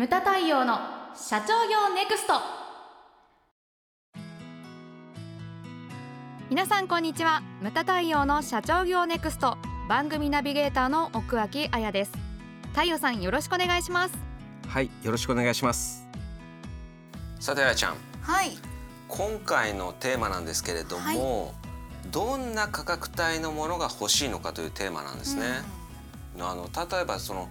ムタ太陽の社長業ネクスト。皆さんこんにちは。ムタ太陽の社長業ネクスト。番組ナビゲーターの奥脇彩です。太陽さんよろしくお願いします。はいよろしくお願いします。さてあやちゃん。はい。今回のテーマなんですけれども、どんな価格帯のものが欲しいのかというテーマなんですね、あの例えばその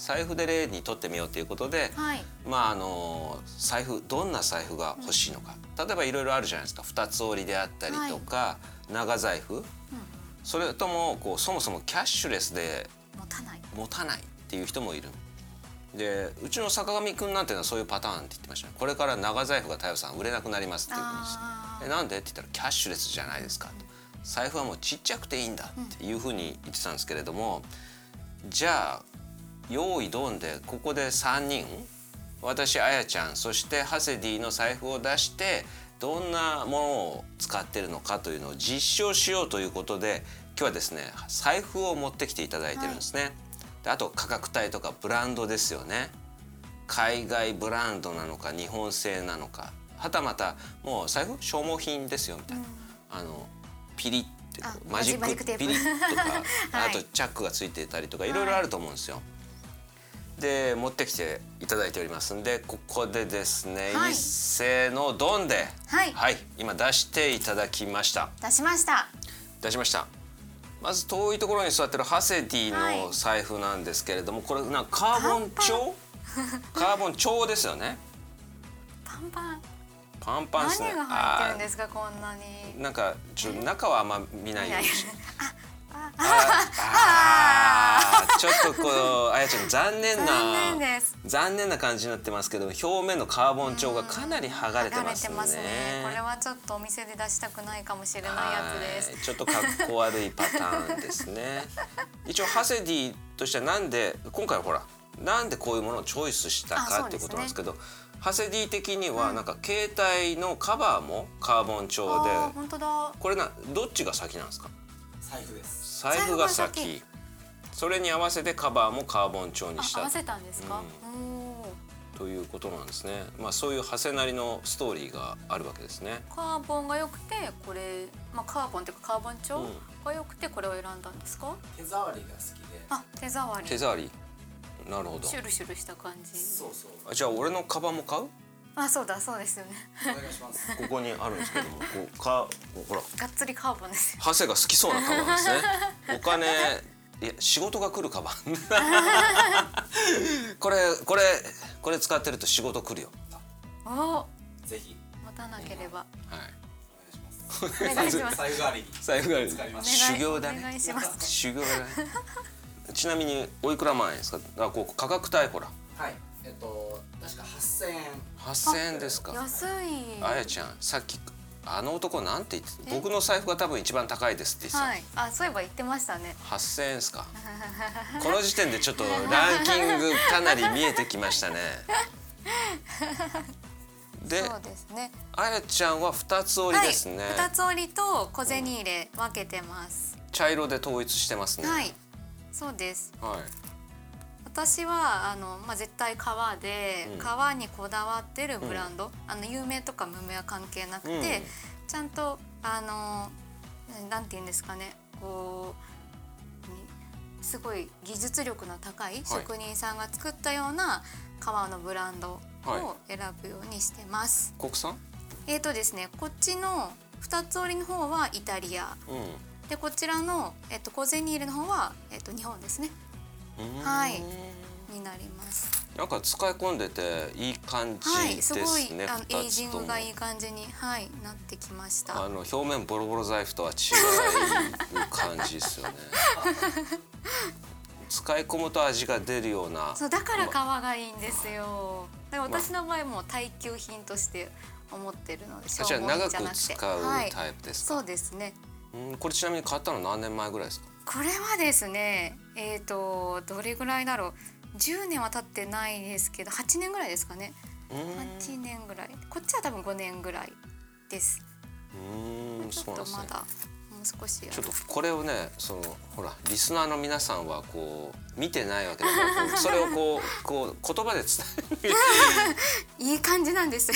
財布で例にとってみようということで、はい。まああの財布どんな財布が欲しいのか、例えばいろいろあるじゃないですか。二つ折りであったりとか、長財布、それともこうそもそもキャッシュレスで持たない。持たないっていう人もいる。でうちの坂上くんなんていうのはそういうパターンって言ってましたね。これから長財布が太陽さん売れなくなりますっていうふうにしてあえなんでって言ったらキャッシュレスじゃないですか。と財布はもうちっちゃくていいんだっていうふうに言ってたんですけれども、じゃあ用意ドンでここで3人私あやちゃんそしてハセディの財布を出してどんなものを使ってるのかというのを実証しようということで今日はですね財布を持ってきていただいてるんですね。であと価格帯とかブランドですよね。海外ブランドなのか日本製なのか。はたまたもう財布消耗品ですよみたいな、あのピリってマジックピリッとか、はい。あとチャックがついてたりとかいろいろあると思うんですよ。で持ってきていただいておりますんでここでですね、はい。一斉のドンではい。今出していただきました。出しました。出しました。まず遠いところに座ってるハセディはい。の財布なんですけれども、これなんかカーボン調カーボン調ですよね。パンパン。パンパンですね。何が入ってるんですかこんなに。なんかちょ中はあんま見ないようにしあああーちょっとこうあやちゃん残念な残念です。残念な感じになってますけど表面のカーボン調がかなり剥がれてますね。ねこれはちょっとお店で出したくないかもしれないやつです。はいちょっとかっこ悪いパターンですね。一応ハセディとしてはなんで今回はほらなんでこういうものをチョイスしたかっていうことなんですけどハセディ的にはなんか携帯のカバーもカーボン調で、あー本当だ。これなどっちが先なんですか？財布です財布が財布が先。先それに合わせてカバーもカーボン調にした。あ合わせたんですか、おーということなんですね。まあそういう長谷なりのストーリーがあるわけですね。カーボンが良くてこれ、まあ、カーボンっていうかカーボン調うん。が良くてこれを選んだんですか、手触りが好きで。あ手触り。手触り。なるほど。シュルシュルした感じ。そうそう。あじゃあ俺のカバンも買う？あそうだそうですよね。お願いします。ここにあるんですけども こうかほら。がっつりカーボンですよ。長谷が好きそうなカバンですね。お金いや仕事が来るカバン。これこれこれ使ってると仕事来るよ。おぜひ。持たなければ。はい。お願いします。財布代わりに。財布が使います。修行だお願ねいします。修行だね。ちなみにおいくら万円ですか？あこう価格帯ほら。はいえっと確か8000円8000円ですか。安い。あやちゃんさっきあの男なんて言ってた？僕の財布が多分一番高いですって言ってた、はい。あそういえば言ってましたね。8000円ですか？この時点でちょっとランキングかなり見えてきましたね。でそうですね。あやちゃんは二つ折りですね、はい、二つ折りと小銭入れ分けてます、茶色で統一してますね。はい。そうです。はい私はあの、まあ、絶対革で、うん。革にこだわってるブランド、あの有名とか無名は関係なくて、うん。ちゃんとあのなんて言うんですかねこうにすごい技術力の高い職人さんが作ったような革のブランドを選ぶようにしてます。国産？えーとですねこっちの二つ折りの方はイタリア。うでこちらの、えっと、小銭入れの方は、えっと、日本ですね。ん。はいになります。なんか使い込んでていい感じはい、ですね、すごいあのエイジングがいい感じにはいなってきました。あの表面ボロボロ財布とは違う感じですよね 使い込むと味が出るようなそうだから革がいいんですよ。だから私の場合も耐久品として思ってるので消耗長く品じゃなくて、使うはい、タイプですか、そうですね。うんこれちなみに買ったの何年前ぐらいですか？これはですね、えっ、とどれぐらいだろう。10年は経ってないですけど、8年ぐらいですかね。うーん8年ぐらい。こっちは多分5年ぐらいです。うーんちょっそうなんですねとまだもう少しちょっとこれをねそのほらリスナーの皆さんはこう見てないわけだから それをこうこう言葉で伝える いい感じなんです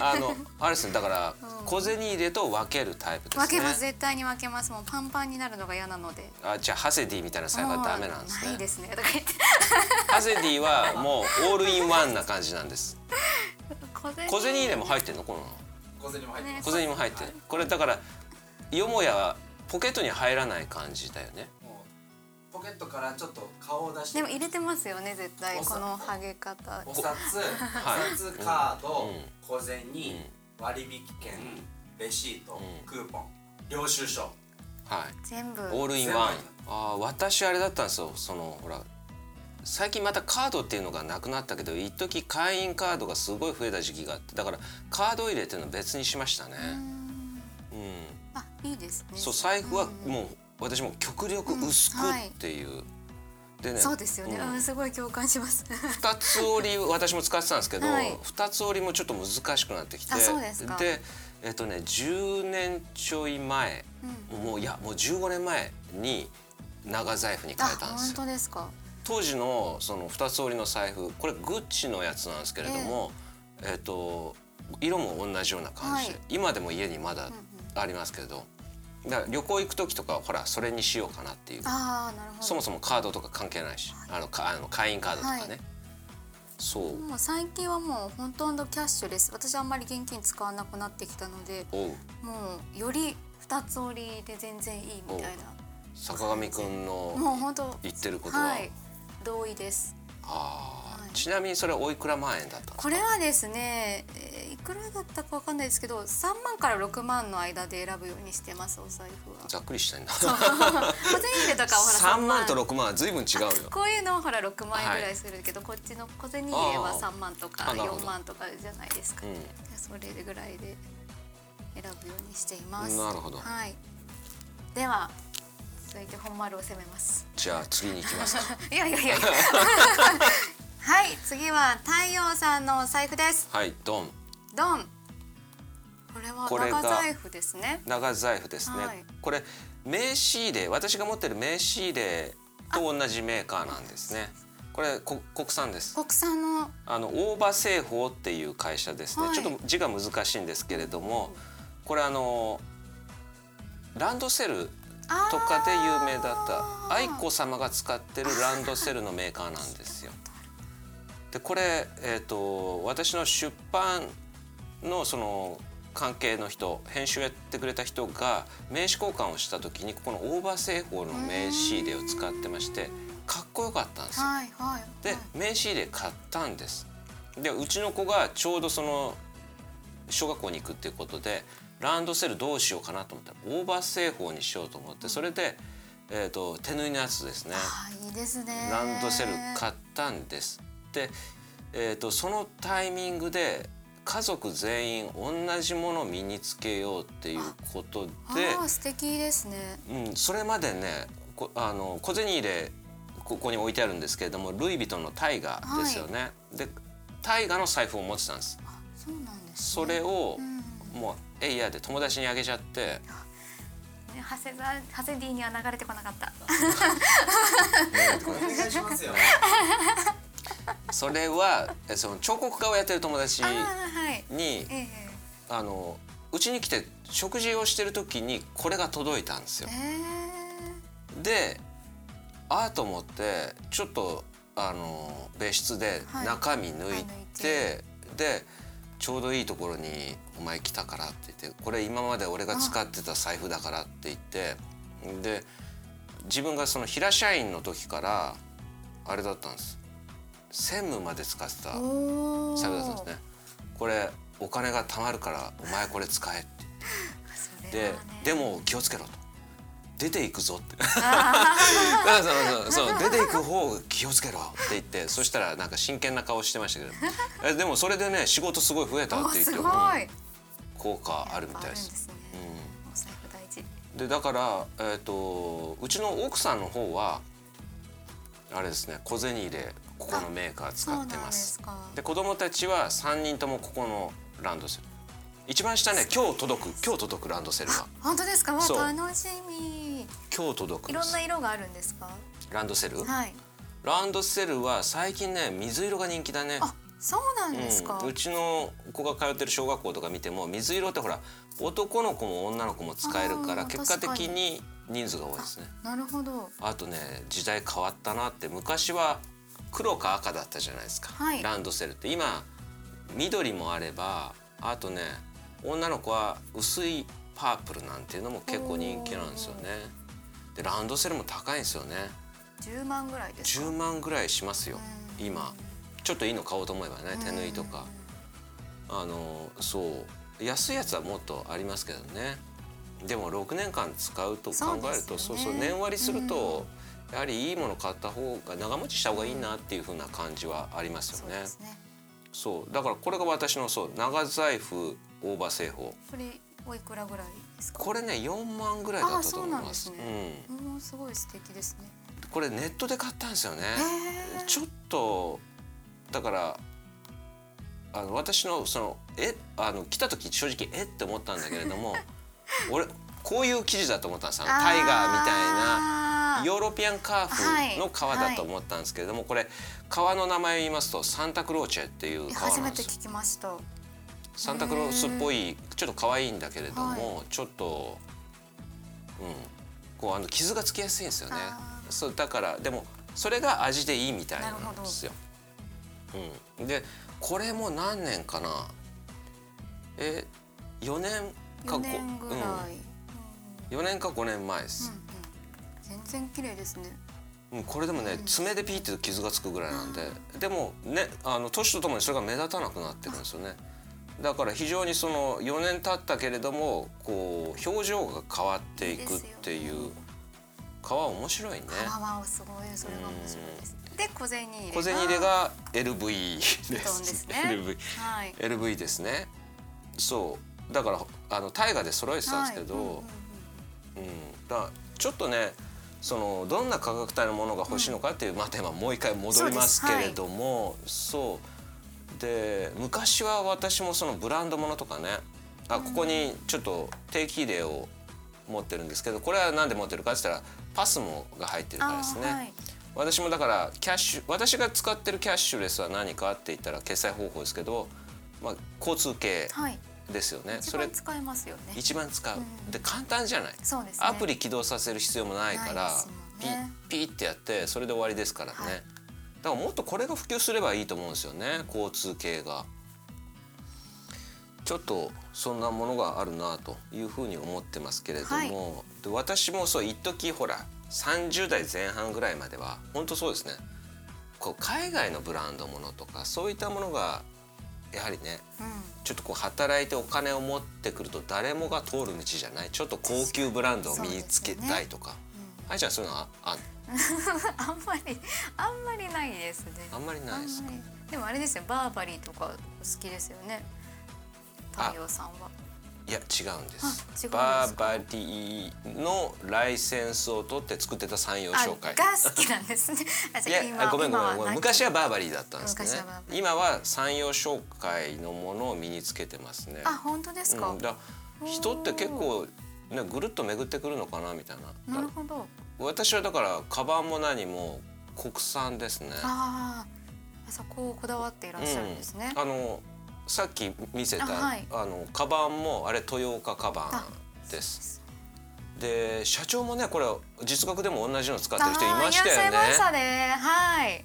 あのあれですねだから 小銭入れと分けるタイプですね。分けます。絶対に分けます。もうパンパンになるのが嫌なので。あじゃあハセディみたいな財布はダメなんですね。ないですね。とか言ってハセディはもうオールインワンな感じなんです。小銭。入れも入ってんのこの。小銭も入ってます。小銭も入ってる。これだからよもやポケットに入らない感じだよね。ポケットからちょっと顔を出して。でも入れてますよね絶対。このハゲ方。お札、はい。お札カード、うん。小銭、割引券、レシート、クーポン領収書。はい。全部。オールインワン。あー私あれだったんですよ。そのほら最近またカードっていうのがなくなったけど一時会員カードがすごい増えた時期があってだからカード入れっていうのは別にしましたね。うん。あいいですね。そう財布はもう私も極力薄くっていう、でね。そうですよね、うん。うん、すごい共感します。二つ折り私も使ってたんですけど、はい。二つ折りもちょっと難しくなってきてでえっとね10年ちょい前、もういやもう15年前に長財布に変えたんあですよ。本当ですか。当時のその二つ折りの財布これグッチのやつなんですけれども、えっと色も同じような感じで、はい。今でも家にまだありますけれど、だから旅行行く時とかはほらそれにしようかなっていう。ああなるほど。そもそもカードとか関係ないし、あのかあの会員カードとかね、はい。そう。もう最近はもうほとんどキャッシュレス私あんまり現金使わなくなってきたのでもうより二つ折りで全然いいみたいな。坂上くんもうの本当言ってることは、はい。同意です。あー。はい。ちなみにそれはおいくら万円だったこれはですね、えーいくらだったかわかんないですけど3万から6万の間で選ぶようにしてますお財布は。ざっくりしてんな。小銭 入れとかはほら3万と6万。は随分違うよ。こういうのはほら6万円ぐらいするけど、こっちの小銭入れはあー。3万とかあなるほど。4万とかじゃないですか、うん。それぐらいで選ぶようにしています。なるほど。はい。では続いて本丸を攻めます。じゃあ次に行きますか。いやいやいや。はい次は太陽さんのお財布です。はいドンドン。これは長財布ですね。長財布ですね、はい。これ名刺入れ私が持ってる名刺入れと同じメーカーなんですね。これこ国産です。国産の。あの大場製法っていう会社ですね、はい。ちょっと字が難しいんですけれどもこれあのランドセルとかで有名だった愛子様が使ってるランドセルのメーカーなんですよ。でこれ、えー、と私の出版のその関係の人編集やってくれた人が名刺交換をした時にここの大場製法の名刺入れを使ってましてかっこよかったんですよ。はいはいではい。名刺入れ買ったんです。でうちの子がちょうどその小学校に行くっていうことでランドセルどうしようかなと思ったらオーバー製法にしようと思ってそれで、えー、と手縫いのやつですね。あーいいですね。ランドセル買ったんです。で、えー、とそのタイミングで家族全員同じものを身につけようっていうことで素敵ですね。うん、それまでねこあの小銭入れここに置いてあるんですけれどもルイ・ヴィトンのタイガですよね。でタイガの財布を持ってたんです。あそうなんですそれを、うん。もうエイヤーで友達にあげちゃって。ね長谷川長谷 D には流れてこなかった。お願いしますよ それはえその彫刻家をやってる友達ああはい。にえあのうちに来て食事をしてる時にこれが届いたんですよ。え。えでああと思ってちょっとあの別室ではい。中身抜いはい抜いて、でちょうどいいところに「お前来たから」って言って「これ今まで俺が使ってた財布だから」って言ってで自分がその平社員の時からあれだったんです専務まで使ってただったんですね。これお金が貯まるからお前これ使えって。でね。でも気をつけろと。出ていくぞって。そうそうそう出ていく方気をつけろって言ってそしたらなんか真剣な顔してましたけど。えでもそれでね仕事すごい増えたって言ってうん。効果あるみたいです。でだから、えー、とうちの奥さんの方はあれですね小銭入れここのメーカー使ってます。で子供たちは3人ともここのランドセル。一番下ね今日届く今日届くランドセルは本当ですか？もそう。う楽しみ。今日届くいろんな色があるんですか？ランドセル、はい。ランドセルは最近ね水色が人気だね。あそうなんですか、うん、うちの子が通ってる小学校とか見ても水色ってほら男の子も女の子も使えるから結果的に人数が多いですね。なるほど。あとね時代変わったなって昔は黒か赤だったじゃないですか、はい。ランドセルって。今緑もあればあとね女の子は薄いパープルなんていうのも結構人気なんですよね。でランドセルも高いんですよね。10万ぐらいですか？10万ぐらいしますよ。今。ちょっといいの買おうと思えばね手縫いとか。あのそう。安いやつはもっとありますけどね。でも6年間使うと考えるとそうそう年割りするとやはりいいもの買った方が長持ちした方がいいなっていう風な感じはありますよね。そうですねそうだからこれが私のそう長財布大葉製法。これおいくらぐらいですか？これね4万ぐらいだったと思います。あそうなんですもうすごい素敵ですね。うん、これネットで買ったんですよね、ちょっとだからあの私のそのえあの来た時正直えって思ったんだけれども 俺こういう生地だと思ったんです。あのタイガーみたいなヨーロピアンカーフの革だと思ったんですけれども、これ革の名前を言いますとサンタクローチェっていう革初なんです。初めて聞きました。サンタクロースっぽいちょっと可愛いんだけれども、ちょっとうんこうあの傷がつきやすいんですよね。あそうだからでもそれが味でいいみたいなんですよ。うん、でこれも何年かな？え4年か4年ぐらい、うん。うん、4年か5年前です、うん全然綺麗ですね。うんこれでもね爪でピーって傷がつくぐらいなんででもねあの年とともにそれが目立たなくなってるんですよね。だから非常にその4年経ったけれどもこう表情が変わっていくっていう皮面白いね。あわすごいそれが面白いです。で小銭入れ小銭入れが LV ですすね。LV はい。LV ですね。そう。だからあの大河で揃えてたんですけど、はい。うんうんうんうん、だちょっとねそのどんな価格帯のものが欲しいのかっていう、まあ、テーマもう一回戻りますけれどもそう,、で昔は私もそのブランドものとかねあここにちょっと定期入れを持ってるんですけどこれは何で持ってるかって言ったらパスモが入ってるからですね。私もだからキャッシュ私が使ってるキャッシュレスは何かって言ったら決済方法ですけど、まあ、交通系。はいですよね。一それ番使えますよね。一番使う、うん。で簡単じゃない、そうですね。アプリ起動させる必要もないからピピッってやってそれで終わりですからね、はい。だからもっとこれが普及すればいいと思うんですよね。交通系が。ちょっとそんなものがあるなというふうに思ってますけれども、で私もそう一時ほら30代前半ぐらいまでは本当そうですね。こう海外のブランドものとかそういったものがやはりねうん。ちょっとこう働いてお金を持ってくると誰もが通る道じゃない。ちょっと高級ブランドを身につけたいとか、愛ちゃんそういうのはあ あんまりあんまりないですね。あんまりないですでもあれですよ。バーバリーとか好きですよね。太陽さんはいや違うんです。バーバリーのライセンスを取って作ってた山陽あ商会が好きなんですね。あいやごめんごめんごめん。昔はバーバリーだったんですけどね今は山陽商会のものを身につけてますね。あ本当ですか、うん、だ人って結構ねぐるっと巡ってくるのかなみたいな。なるほど。私はだからカバンも何も国産ですね。ああそこをこだわっていらっしゃるんですね、うん、あのさっき見せたあ、あはい。のカバンもあれ豊岡カバンです。で社長もねこれ実学でも同じの使ってる人いましたよあーいらっしゃいましたね。ねはい。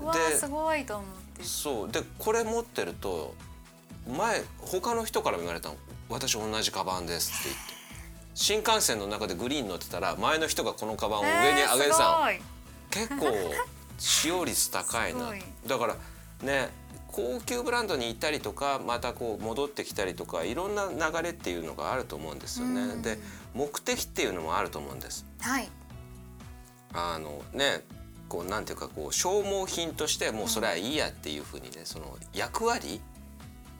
うわすごいと思って。そう。でこれ持ってると前他の人からも言われたの「私同じカバンです」って言って。新幹線の中でグリーン乗ってたら前の人がこのカバンを上に上げてたの、えー結構使用率高いな。だからね高級ブランドに行ったりとかまたこう戻ってきたりとかいろんな流れっていうのがあると思うんですよね。うんで目的っていうのもあると思うんです。はいあのねこうなんていうかこう消耗品としてもうそれはいいやっていうふうにねその役割っ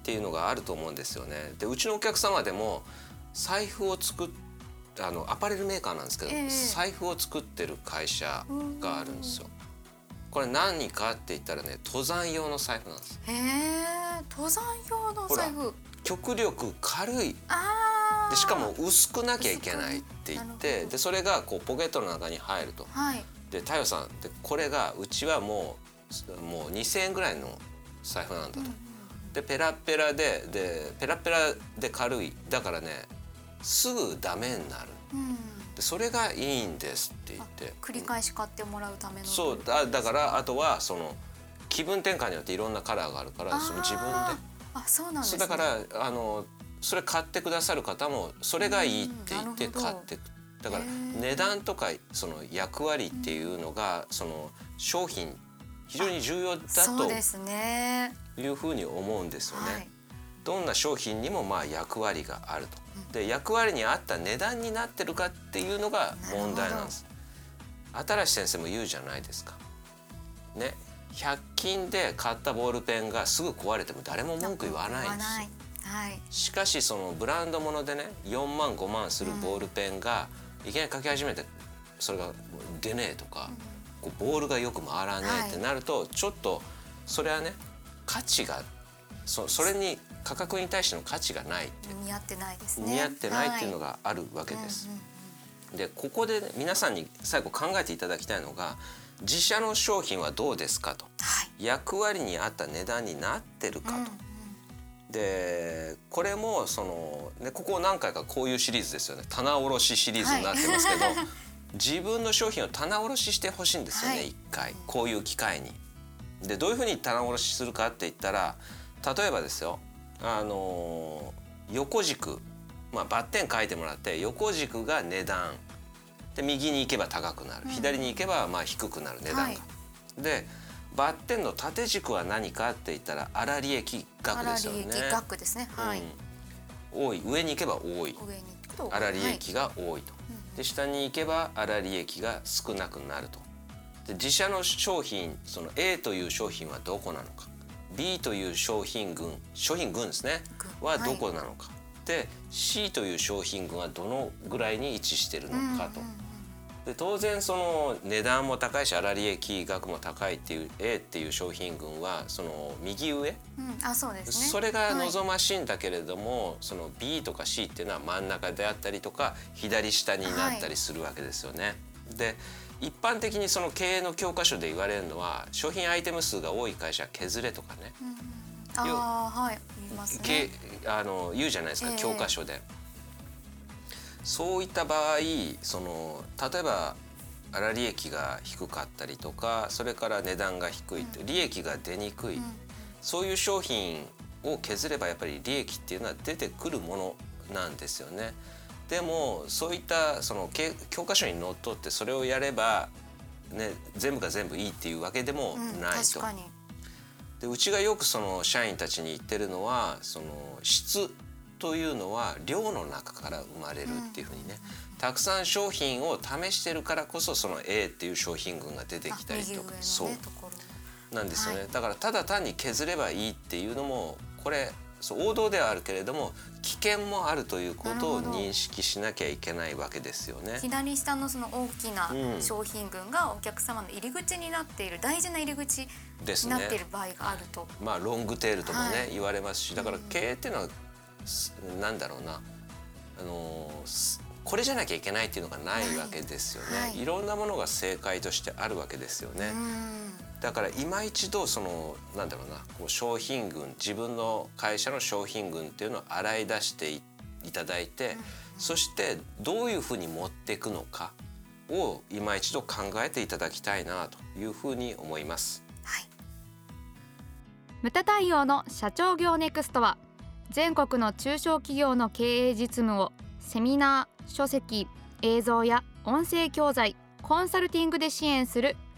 ていうのがあると思うんですよね。でうちのお客様でも財布を作っあのアパレルメーカーなんですけど、ええ財布を作ってる会社があるんですよ。これ何かって言ったらね登山用の財布なんです。へえ登山用の財布。極力軽い。でしかも薄くなきゃいけないって言ってでそれがこうポケットの中に入ると。はい。で太陽さんでこれがうちはもうもう2,000円ぐらいの財布なんだと。でペラペラででペラペラで軽い。だからねすぐダメになる。うんでそれがいいんですって言って。繰り返し買ってもらうためのそうだだからあとはその気分転換によっていろんなカラーがあるからその自分で。あそうなんですね。だからあのそれ買ってくださる方もそれがいいって言って買ってくだから値段とかその役割っていうのがその商品非常に重要だそうですね。というふうに思うんですよね。はいどんな商品にもまあ役割があると。で役割に合った値段になってるかっていうのが問題なんです。新しい先生も言うじゃないですか。ね、100均で買ったボールペンがすぐ壊れても誰も文句言わないんですよ。はいしかしそのブランドものでね4万5万するボールペンがいきなり書き始めてそれが出ねえとか、こうボールがよく回らねえってなると、ちょっとそれはね価値がそそれに価格に対しての価値がないって。似合ってないですね。似合ってないっていうのががあるわけです。うんうんでここで、ね、皆さんに最後考えていただきたいのが自社の商品はどうですかと。はい。役割に合った値段になってるかと。うんうん。でこれもその、ね、ここ何回かこういうシリーズですよね。棚卸しシリーズになってますけど、自分の商品を棚卸ししてほしいんですよね、はい。一回。こういう機会に。でどういうふうに棚卸しするかって言ったら例えばですよあのー横軸、まあ、バッテン書いてもらって横軸が値段。で右に行けば高くなる、左に行けばまあ低くなる値段が。はい。でバッテンの縦軸は何かって言ったら粗利益額ですよね。粗利益額ですね。はい、うん。多い。上に行けば多い。上に行くと粗利益が多いと、で下に行けば粗利益が少なくなると。で自社の商品その A という商品はどこなのか B という商品群商品群ですね。群。はどこなのか、で C という商品群はどのぐらいに位置しているのかと。で当然その値段も高いし粗利益額も高いっていう A っていう商品群はその右上、うん、あそうですね。それがはい。望ましいんだけれども、その B とか C っていうのは真ん中であったりとか左下になったりするわけですよね。で一般的にその経営の教科書で言われるのは商品アイテム数が多い会社は削れとかね、ああはい。言いますけねあの言うじゃないですか、ええ。教科書で。そういった場合その例えば粗利益が低かったりとかそれから値段が低いって、利益が出にくい、そういう商品を削ればやっぱり利益っていうのは出てくるものなんですよね。でもそういったそのけ教科書にのっとってそれをやれば、ね、全部が全部いいっていうわけでもうん、ないと。確かに。でうちがよくその社員たちに言ってるのはその質というのは量の中から生まれるっていうふうにね、たくさん商品を試してるからこそその A っていう商品群が出てきたりとか、ねそう。なんですよね、はい。だからただ単に削ればいいっていうのもこれそう王道ではあるけれども危険もあるということを認識しなきゃいけないわけですよね。左下のその大きなうん。商品群がお客様の入り口になっている大事な入り口ですね。になっている場合があると、まあロングテールともね、はい。言われますしだから経営っていうのは、すなんだろうな。あのこれじゃなきゃいけないっていうのがないわけですよね、はい。い、ろんなものが正解としてあるわけですよね、うんだから今一度そのなんだろうなこう商品群自分の会社の商品群っていうのを洗い出していいただいて、そしてどういうふうに持っていくのかを今一度考えていただきたいなというふうに思います。はいムタ対応の社長業ネクストは全国の中小企業の経営実務をセミナー書籍映像や音声教材コンサルティングで支援する